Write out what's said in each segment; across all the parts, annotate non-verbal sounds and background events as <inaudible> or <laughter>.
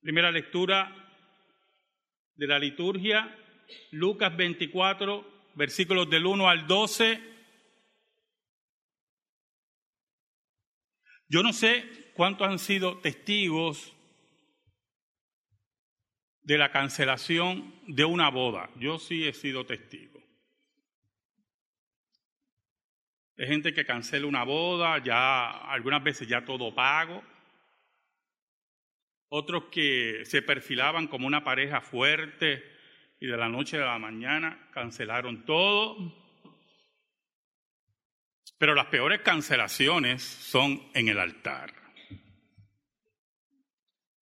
Primera lectura de la liturgia, Lucas 24, versículos del 1 al 12. Yo no sé cuántos han sido testigos de la cancelación de una boda. Yo sí he sido testigo. Hay gente que cancela una boda, ya algunas veces ya todo pago. Otros que se perfilaban como una pareja fuerte y de la noche a la mañana cancelaron todo. Pero las peores cancelaciones son en el altar.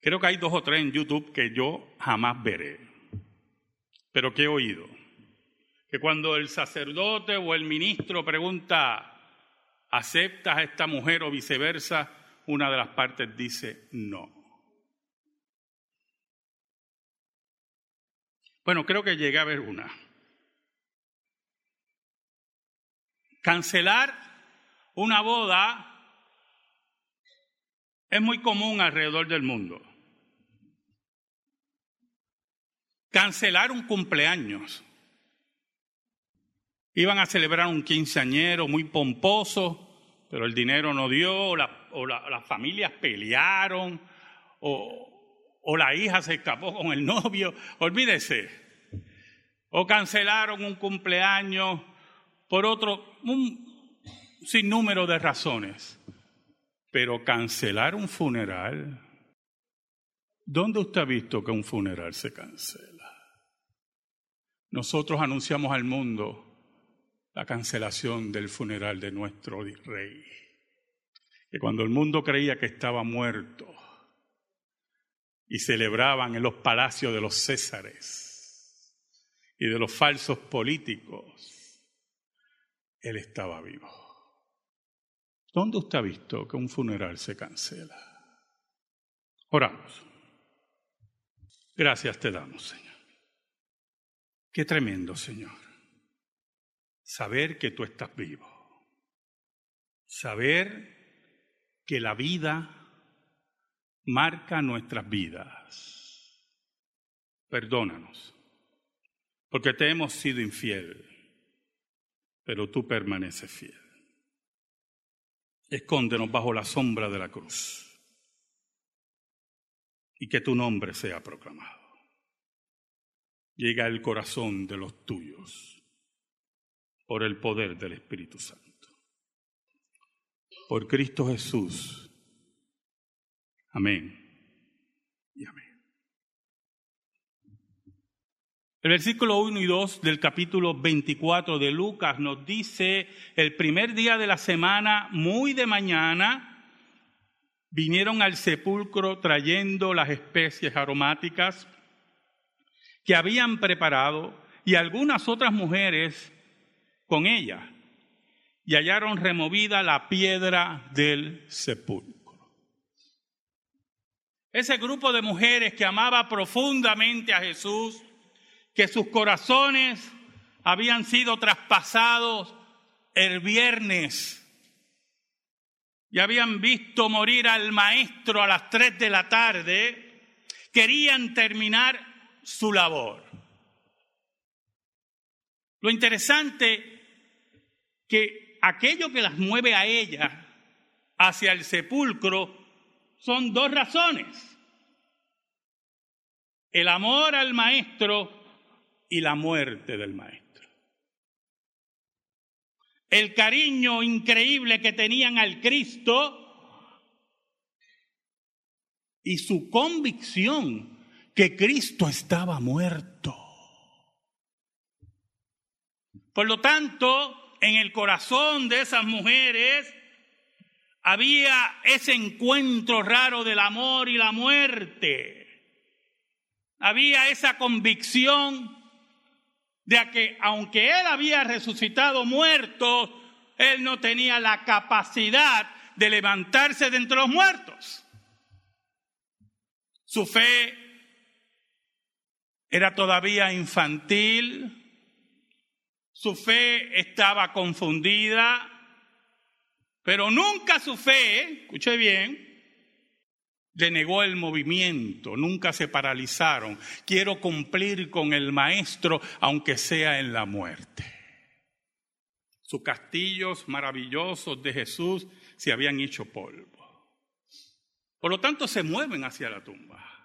Creo que hay dos o tres en YouTube que yo jamás veré, pero que he oído. Que cuando el sacerdote o el ministro pregunta, ¿aceptas a esta mujer o viceversa? Una de las partes dice no. Bueno, creo que llegué a ver una. Cancelar una boda es muy común alrededor del mundo. Cancelar un cumpleaños. Iban a celebrar un quinceañero muy pomposo, pero el dinero no dio, o, las familias pelearon, o, o la hija se escapó con el novio, olvídese. O cancelaron un cumpleaños por otro, un sinnúmero de razones. Pero cancelar un funeral, ¿dónde usted ha visto que un funeral se cancela? Nosotros anunciamos al mundo la cancelación del funeral de nuestro rey. Que cuando el mundo creía que estaba muerto, y celebraban en los palacios de los Césares y de los falsos políticos, él estaba vivo. ¿Dónde usted ha visto que un funeral se cancela? Oramos. Gracias te damos, Señor. Qué tremendo, Señor. Saber que tú estás vivo. Saber que la vida marca nuestras vidas. Perdónanos, porque te hemos sido infiel, pero tú permaneces fiel. Escóndenos bajo la sombra de la cruz y que tu nombre sea proclamado. Llega el corazón de los tuyos por el poder del Espíritu Santo. Por Cristo Jesús Amén y amén. El versículo 1 y 2 del capítulo 24 de Lucas nos dice, el primer día de la semana, muy de mañana, vinieron al sepulcro trayendo las especies aromáticas que habían preparado y algunas otras mujeres con ella, y hallaron removida la piedra del sepulcro. Ese grupo de mujeres que amaba profundamente a Jesús, que sus corazones habían sido traspasados el viernes y habían visto morir al maestro a las tres de la tarde, querían terminar su labor. Lo interesante que aquello que las mueve a ella hacia el sepulcro son dos razones. El amor al maestro y la muerte del maestro. El cariño increíble que tenían al Cristo y su convicción que Cristo estaba muerto. Por lo tanto, en el corazón de esas mujeres había ese encuentro raro del amor y la muerte. Había esa convicción de que aunque él había resucitado muerto, él no tenía la capacidad de levantarse de entre los muertos. Su fe era todavía infantil, su fe estaba confundida, pero nunca su fe, escuche bien, denegó el movimiento, nunca se paralizaron. Quiero cumplir con el maestro, aunque sea en la muerte. Sus castillos maravillosos de Jesús se habían hecho polvo. Por lo tanto, se mueven hacia la tumba.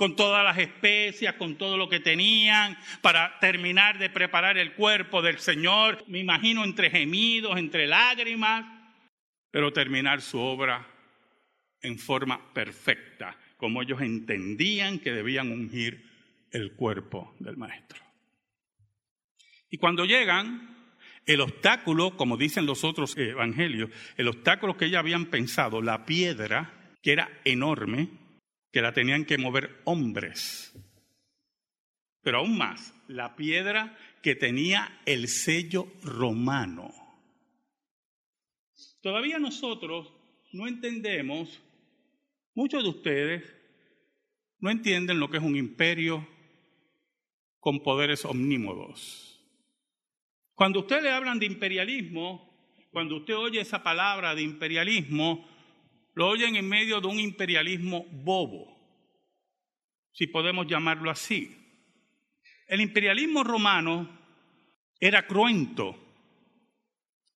Con todas las especias, con todo lo que tenían, para terminar de preparar el cuerpo del Señor, me imagino entre gemidos, entre lágrimas, pero terminar su obra en forma perfecta, como ellos entendían que debían ungir el cuerpo del Maestro. Y cuando llegan, el obstáculo, como dicen los otros evangelios, el obstáculo que ellos habían pensado, la piedra, que era enorme, que la tenían que mover hombres. Pero aún más, la piedra que tenía el sello romano. Todavía nosotros no entendemos Muchos de ustedes no entienden lo que es un imperio con poderes omnímodos. Cuando usted le hablan de imperialismo, cuando usted oye esa palabra de imperialismo, lo oyen en medio de un imperialismo bobo, si podemos llamarlo así. El imperialismo romano era cruento.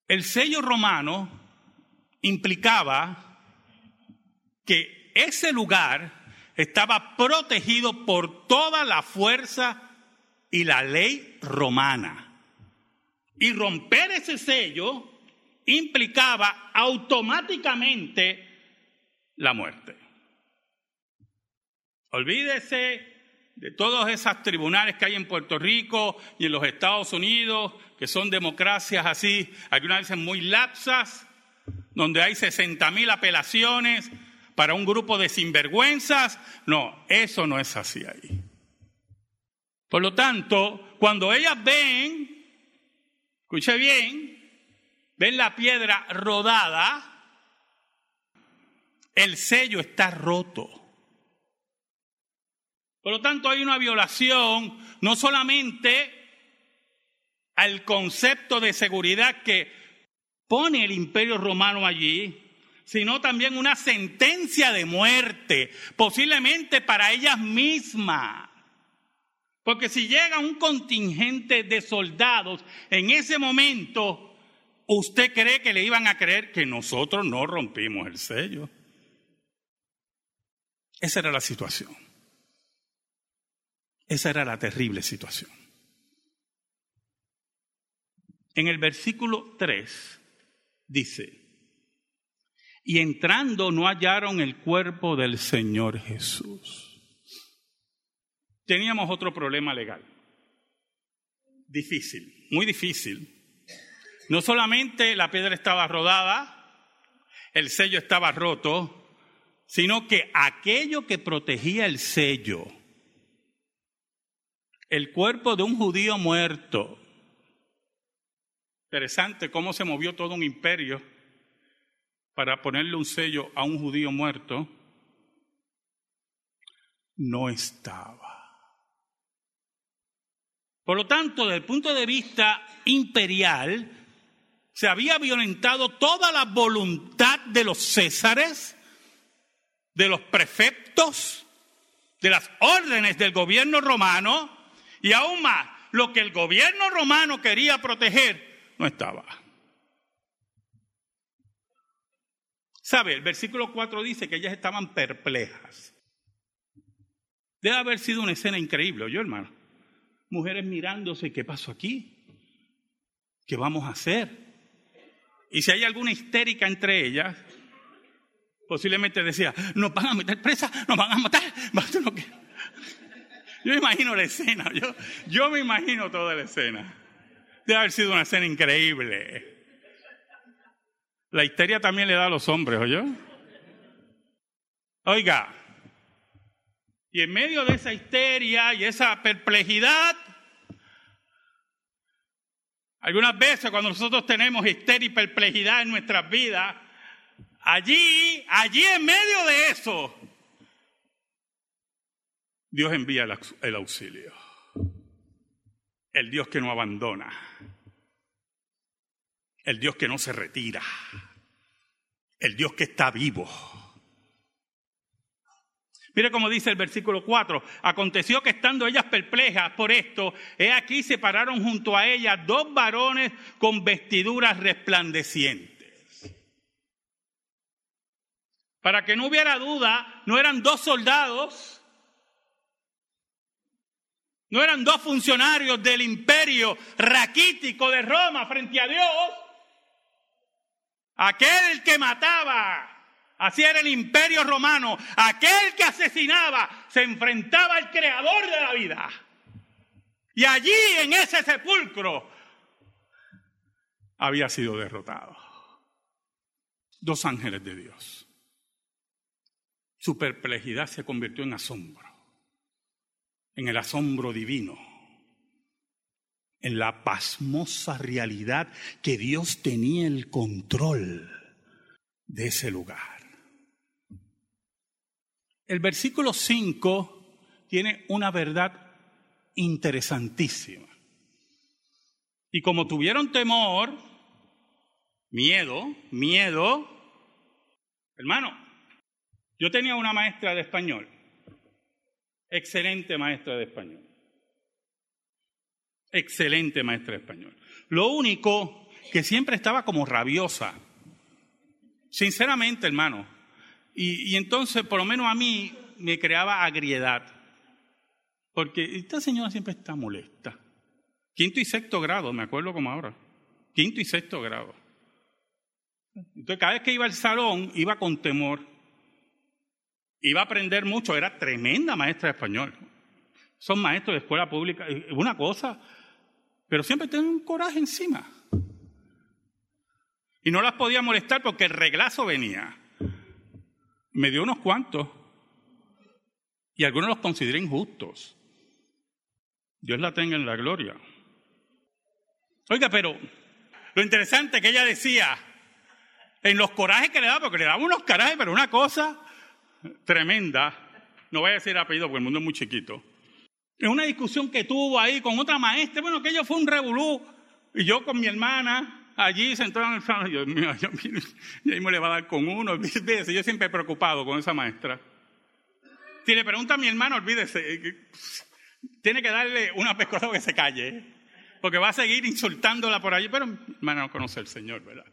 El sello romano implicaba que ese lugar estaba protegido por toda la fuerza y la ley romana. Y romper ese sello implicaba automáticamente la muerte. Olvídese de todos esos tribunales que hay en Puerto Rico y en los Estados Unidos, que son democracias así, algunas veces muy lapsas, donde hay 60 mil apelaciones para un grupo de sinvergüenzas. No, eso no es así ahí. Por lo tanto, cuando ellas ven, escuche bien, ven la piedra rodada, el sello está roto. Por lo tanto, hay una violación no solamente al concepto de seguridad que pone el imperio romano allí, sino también una sentencia de muerte, posiblemente para ellas mismas. Porque si llega un contingente de soldados en ese momento, ¿usted cree que le iban a creer que nosotros no rompimos el sello? Esa era la situación. Esa era la terrible situación. En el versículo 3 dice, y entrando no hallaron el cuerpo del Señor Jesús. Teníamos otro problema legal. Difícil, muy difícil. No solamente la piedra estaba rodada, el sello estaba roto, sino que aquello que protegía el sello, el cuerpo de un judío muerto, interesante cómo se movió todo un imperio para ponerle un sello a un judío muerto, no estaba. Por lo tanto, desde el punto de vista imperial, se había violentado toda la voluntad de los césares, de los prefectos, de las órdenes del gobierno romano, y aún más, lo que el gobierno romano quería proteger no estaba. ¿Sabe? El versículo 4 dice que ellas estaban perplejas. Debe haber sido una escena increíble, yo hermano. Mujeres mirándose, ¿qué pasó aquí? ¿Qué vamos a hacer? Y si hay alguna histérica entre ellas, posiblemente decía, nos van a meter presa, nos van a matar. <laughs> <laughs> Yo imagino la escena, yo, yo me imagino toda la escena. Debe haber sido una escena increíble. La histeria también le da a los hombres, ¿oye? Oiga, y en medio de esa histeria y esa perplejidad, algunas veces cuando nosotros tenemos histeria y perplejidad en nuestras vidas, allí, allí en medio de eso, Dios envía el auxilio. El Dios que no abandona el Dios que no se retira, el Dios que está vivo, Mire cómo dice el versículo 4. Aconteció que estando ellas perplejas por esto, he aquí se pararon junto a ellas dos varones con vestiduras resplandecientes. Para que no hubiera duda, no eran dos soldados, no eran dos funcionarios del imperio raquítico de Roma frente a Dios. Aquel que mataba Así era el imperio romano. Aquel que asesinaba se enfrentaba al creador de la vida. Y allí en ese sepulcro había sido derrotado. Dos ángeles de Dios. Su perplejidad se convirtió en asombro, en el asombro divino, en la pasmosa realidad que Dios tenía el control de ese lugar. El versículo 5 tiene una verdad interesantísima. Y como tuvieron temor, miedo, miedo, hermano, yo tenía una maestra de español, excelente maestra de español, excelente maestra de español. Lo único que siempre estaba como rabiosa, sinceramente, hermano, y, entonces, por lo menos a mí, me creaba agriedad. Porque esta señora siempre está molesta. Quinto y sexto grado, me acuerdo como ahora. Quinto y sexto grado. Entonces, cada vez que iba al salón, iba con temor. Iba a aprender mucho, era tremenda maestra de español. Son maestros de escuela pública, una cosa, pero siempre tienen un coraje encima. Y no las podía molestar porque el reglazo venía me dio unos cuantos y algunos los consideré injustos. Dios la tenga en la gloria. Oiga, pero lo interesante que ella decía, en los corajes que le daba, porque le daba unos corajes, pero una cosa tremenda, no voy a decir apellido porque el mundo es muy chiquito, en una discusión que tuvo ahí con otra maestra, bueno, que fue un revolú, y yo con mi hermana, allí sentado en el salón, Dios mío, yo, mismo le va a dar con uno, <laughs> olvídese, yo siempre he preocupado con esa maestra. Si le pregunta a mi hermano, olvídese, eh, tiene que darle una pescosa que se calle, porque va a seguir insultándola por allí, pero mi hermano no conoce al Señor, ¿verdad?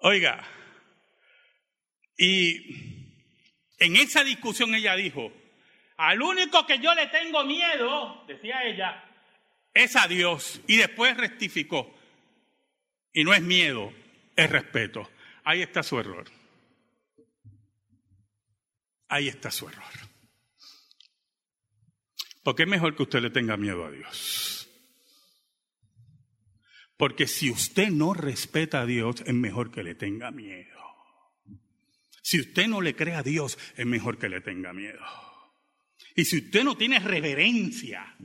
Oiga, y en esa discusión ella dijo, al único que yo le tengo miedo, decía ella, es a Dios. Y después rectificó, y no es miedo, es respeto. Ahí está su error. Ahí está su error. Porque es mejor que usted le tenga miedo a Dios. Porque si usted no respeta a Dios, es mejor que le tenga miedo. Si usted no le cree a Dios, es mejor que le tenga miedo. Y si usted no tiene reverencia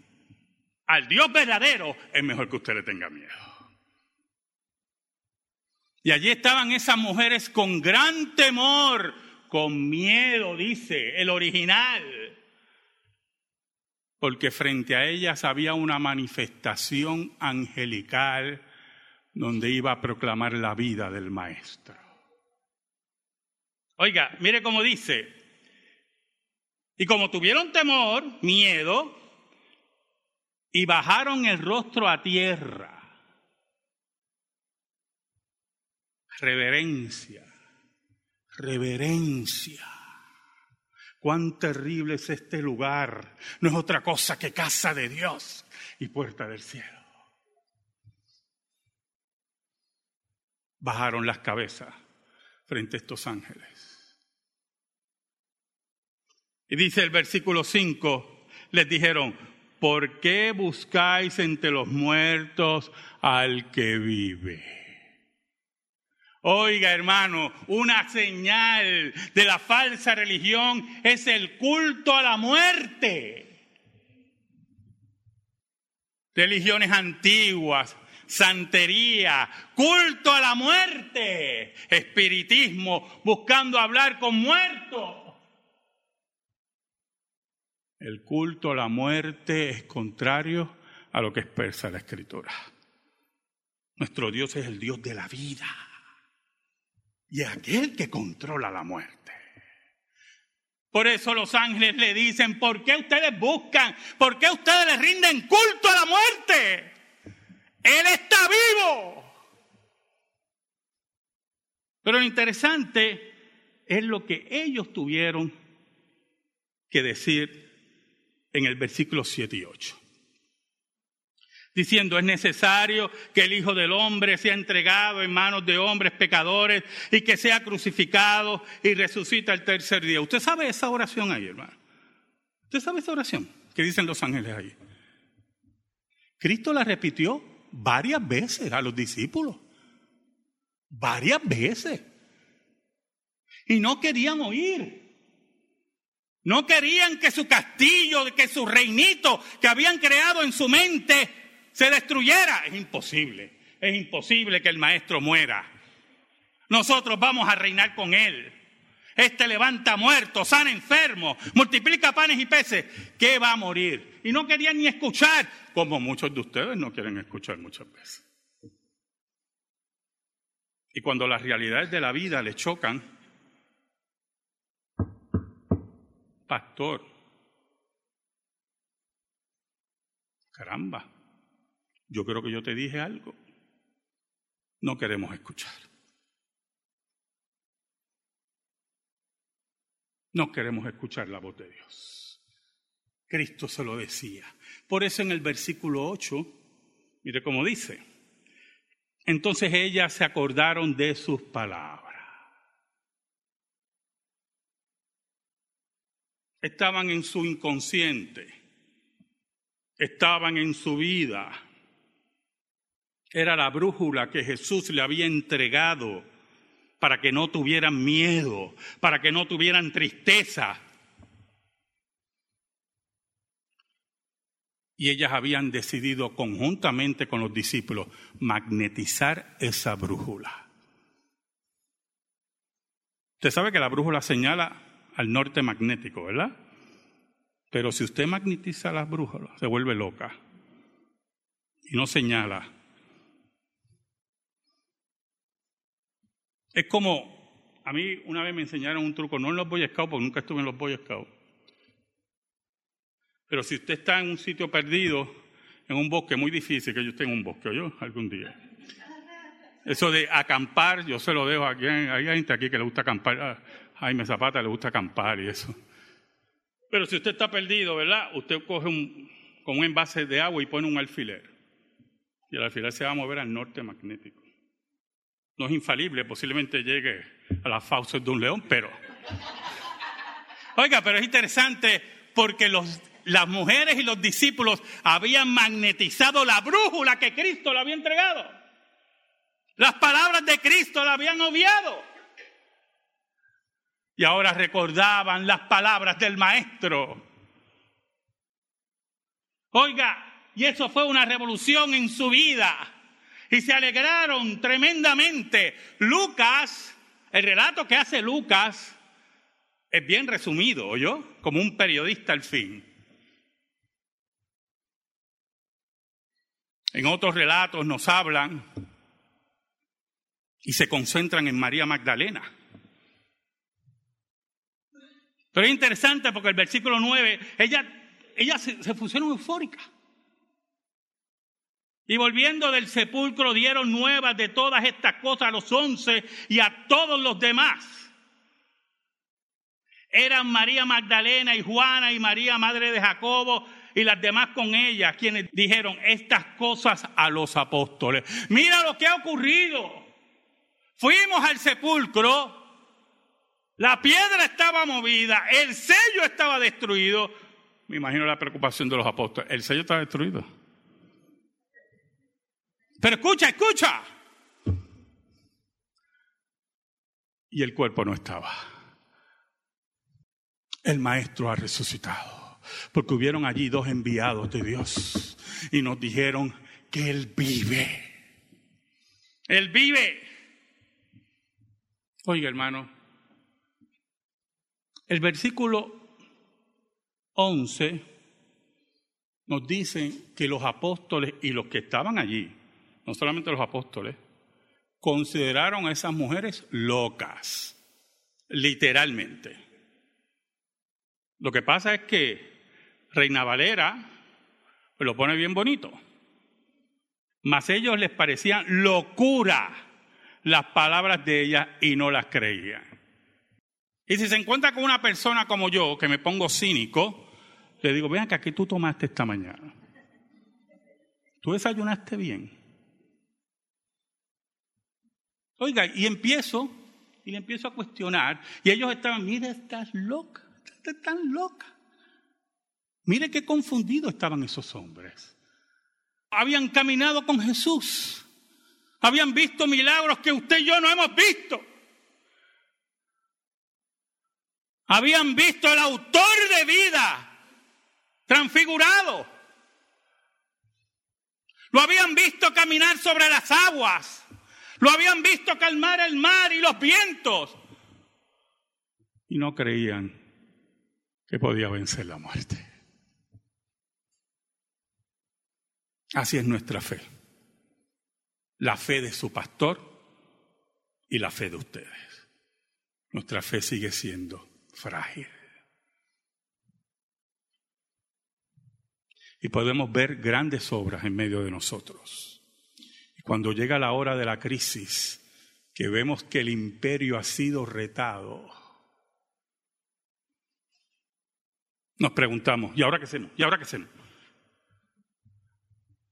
al Dios verdadero, es mejor que usted le tenga miedo. Y allí estaban esas mujeres con gran temor, con miedo, dice el original, porque frente a ellas había una manifestación angelical donde iba a proclamar la vida del Maestro. Oiga, mire cómo dice, y como tuvieron temor, miedo, y bajaron el rostro a tierra. Reverencia, reverencia. Cuán terrible es este lugar. No es otra cosa que casa de Dios y puerta del cielo. Bajaron las cabezas frente a estos ángeles. Y dice el versículo 5, les dijeron, ¿por qué buscáis entre los muertos al que vive? Oiga, hermano, una señal de la falsa religión es el culto a la muerte. Religiones antiguas, santería, culto a la muerte, espiritismo, buscando hablar con muertos. El culto a la muerte es contrario a lo que expresa la Escritura. Nuestro Dios es el Dios de la vida y aquel que controla la muerte. Por eso los ángeles le dicen, ¿por qué ustedes buscan? ¿Por qué ustedes le rinden culto a la muerte? Él está vivo. Pero lo interesante es lo que ellos tuvieron que decir en el versículo 7 y 8 diciendo, es necesario que el Hijo del Hombre sea entregado en manos de hombres pecadores y que sea crucificado y resucita el tercer día. ¿Usted sabe esa oración ahí, hermano? ¿Usted sabe esa oración que dicen los ángeles ahí? Cristo la repitió varias veces a los discípulos. Varias veces. Y no querían oír. No querían que su castillo, que su reinito que habían creado en su mente se destruyera. Es imposible, es imposible que el maestro muera. Nosotros vamos a reinar con él. Este levanta muertos, sana enfermos, multiplica panes y peces. ¿Qué va a morir? Y no querían ni escuchar, como muchos de ustedes no quieren escuchar muchas veces. Y cuando las realidades de la vida le chocan, pastor, caramba, yo creo que yo te dije algo. No queremos escuchar. No queremos escuchar la voz de Dios. Cristo se lo decía. Por eso en el versículo 8, mire cómo dice, entonces ellas se acordaron de sus palabras. Estaban en su inconsciente, estaban en su vida era la brújula que Jesús le había entregado para que no tuvieran miedo, para que no tuvieran tristeza. Y ellas habían decidido conjuntamente con los discípulos magnetizar esa brújula. Usted sabe que la brújula señala al norte magnético, ¿verdad? Pero si usted magnetiza la brújula, se vuelve loca y no señala Es como, a mí una vez me enseñaron un truco, no en los Boy Scouts, porque nunca estuve en los Boy Scouts. Pero si usted está en un sitio perdido, en un bosque muy difícil, que yo esté en un bosque, yo algún día. Eso de acampar, yo se lo dejo aquí. Hay gente aquí que le gusta acampar. A Jaime Zapata le gusta acampar y eso. Pero si usted está perdido, ¿verdad? Usted coge un, con un envase de agua y pone un alfiler. Y el alfiler se va a mover al norte magnético no es infalible, posiblemente llegue a las fauces de un león, pero... Oiga, pero es interesante porque las mujeres y los discípulos habían magnetizado la brújula que Cristo le había entregado. Las palabras de Cristo la habían obviado. Y ahora recordaban las palabras del Maestro. Oiga, y eso fue una revolución en su vida y se alegraron tremendamente. Lucas, el relato que hace Lucas es bien resumido, yo, como un periodista al fin. En otros relatos nos hablan y se concentran en María Magdalena. Pero es interesante porque el versículo 9, ella, ella se, se pusieron eufóricas. Y volviendo del sepulcro dieron nuevas de todas estas cosas a los once y a todos los demás. Eran María Magdalena y Juana y María, madre de Jacobo, y las demás con ella, quienes dijeron estas cosas a los apóstoles. Mira lo que ha ocurrido. Fuimos al sepulcro, la piedra estaba movida, el sello estaba destruido. Me imagino la preocupación de los apóstoles. El sello está destruido. Pero escucha, escucha. Y el cuerpo no estaba. El maestro ha resucitado. Porque hubieron allí dos enviados de Dios y nos dijeron que Él vive. Él vive. Oiga, hermano, el versículo 11 nos dice que los apóstoles y los que estaban allí no solamente los apóstoles, consideraron a esas mujeres locas, literalmente. Lo que pasa es que Reina Valera lo pone bien bonito. Mas ellos les parecían locura las palabras de ella y no las creían. Y si se encuentra con una persona como yo, que me pongo cínico, le digo, vean que aquí tú tomaste esta mañana. ¿Tú desayunaste bien? Oiga, y empiezo, y le empiezo a cuestionar, y ellos estaban, mire, estás loca, estás tan loca. Mire qué confundidos estaban esos hombres. Habían caminado con Jesús, habían visto milagros que usted y yo no hemos visto. Habían visto el autor de vida transfigurado. Lo habían visto caminar sobre las aguas. Lo habían visto calmar el mar y los vientos. Y no creían que podía vencer la muerte. Así es nuestra fe. La fe de su pastor y la fe de ustedes. Nuestra fe sigue siendo frágil. Y podemos ver grandes obras en medio de nosotros. Y cuando llega la hora de la crisis, que vemos que el imperio ha sido retado, nos preguntamos, ¿y ahora qué hacemos? ¿Y ahora qué hacemos?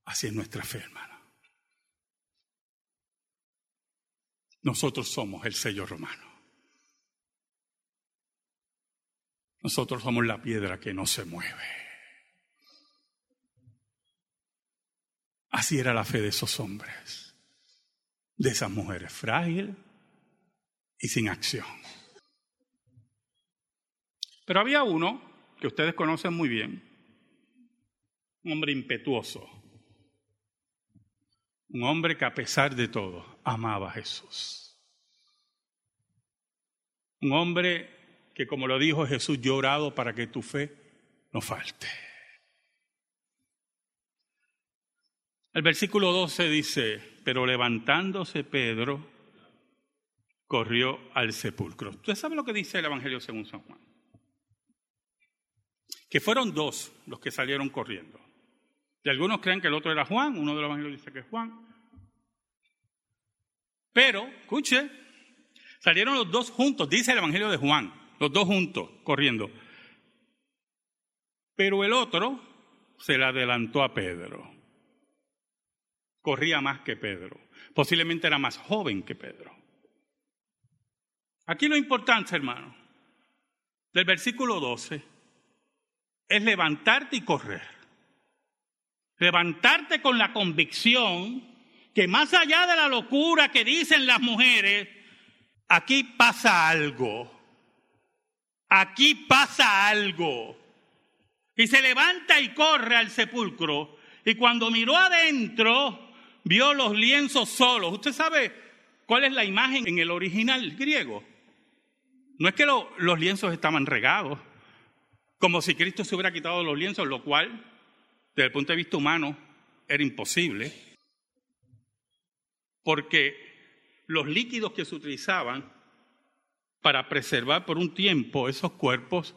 Así es nuestra fe, hermano. Nosotros somos el sello romano. Nosotros somos la piedra que no se mueve. Así era la fe de esos hombres, de esas mujeres, frágil y sin acción. Pero había uno que ustedes conocen muy bien, un hombre impetuoso, un hombre que a pesar de todo amaba a Jesús. Un hombre que como lo dijo Jesús, llorado para que tu fe no falte. El versículo 12 dice, pero levantándose Pedro, corrió al sepulcro. ¿Usted sabe lo que dice el Evangelio según San Juan? Que fueron dos los que salieron corriendo. Y algunos creen que el otro era Juan, uno de los evangelios dice que es Juan. Pero, escuche, salieron los dos juntos, dice el Evangelio de Juan los dos juntos, corriendo. Pero el otro se le adelantó a Pedro. Corría más que Pedro. Posiblemente era más joven que Pedro. Aquí lo importante, hermano, del versículo 12 es levantarte y correr. Levantarte con la convicción que más allá de la locura que dicen las mujeres, aquí pasa algo aquí pasa algo. Y se levanta y corre al sepulcro. Y cuando miró adentro, vio los lienzos solos. ¿Usted sabe cuál es la imagen en el original griego? No es que los lienzos estaban regados, como si Cristo se hubiera quitado los lienzos, lo cual, desde el punto de vista humano, era imposible. Porque los líquidos que se utilizaban para preservar por un tiempo esos cuerpos,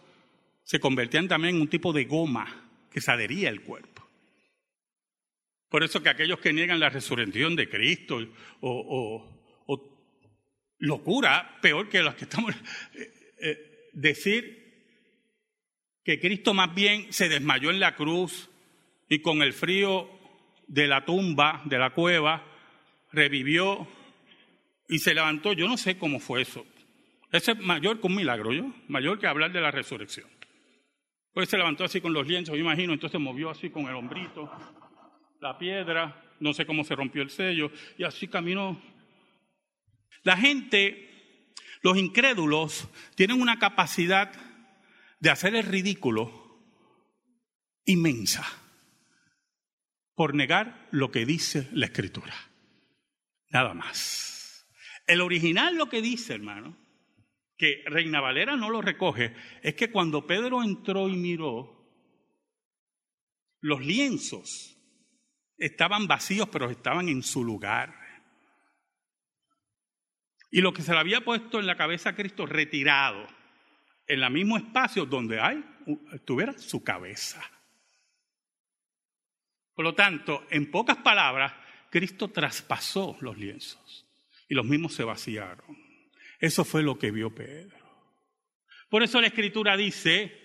se convertían también en un tipo de goma que se adhería al cuerpo. Por eso que aquellos que niegan la resurrección de Cristo o, locura, peor que los que estamos, eh, eh, decir que Cristo más bien se desmayó en la cruz y con el frío de la tumba, de la cueva, revivió y se levantó. Yo no sé cómo fue eso. Ese es mayor que un milagro, ¿yo? Mayor que hablar de la resurrección. Pues se levantó así con los lienzos, me imagino, entonces movió así con el hombrito, la piedra, no sé cómo se rompió el sello, y así caminó. La gente, los incrédulos, tienen una capacidad de hacer el ridículo inmensa por negar lo que dice la escritura. Nada más. El original lo que dice, hermano, que Reina Valera no lo recoge, es que cuando Pedro entró y miró, los lienzos estaban vacíos, pero estaban en su lugar. Y lo que se le había puesto en la cabeza a Cristo retirado, en el mismo espacio donde hay tuviera su cabeza. Por lo tanto, en pocas palabras, Cristo traspasó los lienzos y los mismos se vaciaron. Eso fue lo que vio Pedro. Por eso la escritura dice,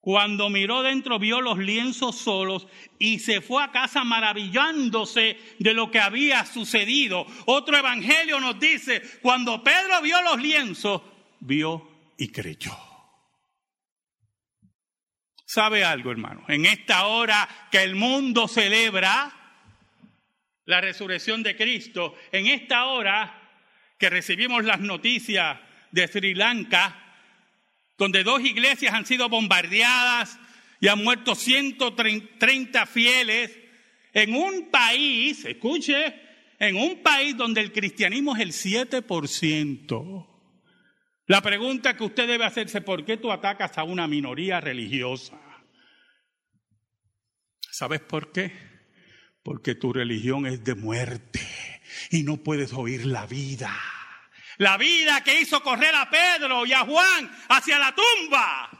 cuando miró dentro vio los lienzos solos y se fue a casa maravillándose de lo que había sucedido. Otro evangelio nos dice, cuando Pedro vio los lienzos, vio y creyó. ¿Sabe algo, hermano? En esta hora que el mundo celebra la resurrección de Cristo, en esta hora que recibimos las noticias de Sri Lanka, donde dos iglesias han sido bombardeadas y han muerto 130 fieles, en un país, escuche, en un país donde el cristianismo es el 7%. La pregunta que usted debe hacerse, ¿por qué tú atacas a una minoría religiosa? ¿Sabes por qué? Porque tu religión es de muerte y no puedes oír la vida. La vida que hizo correr a Pedro y a Juan hacia la tumba.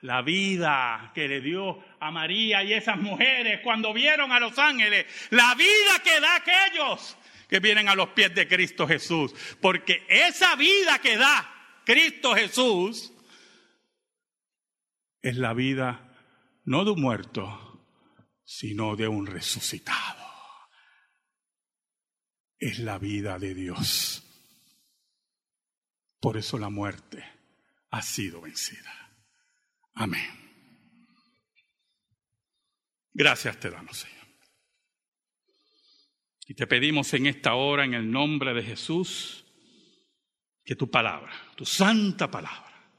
La vida que le dio a María y esas mujeres cuando vieron a los ángeles. La vida que da aquellos que vienen a los pies de Cristo Jesús. Porque esa vida que da Cristo Jesús es la vida no de un muerto, sino de un resucitado. Es la vida de Dios. Por eso la muerte ha sido vencida. Amén. Gracias te damos, Señor. Y te pedimos en esta hora, en el nombre de Jesús, que tu palabra, tu santa palabra,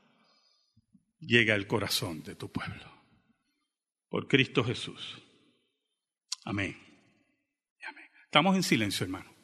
llegue al corazón de tu pueblo. Por Cristo Jesús. Amén. Amén. Estamos en silencio, hermano.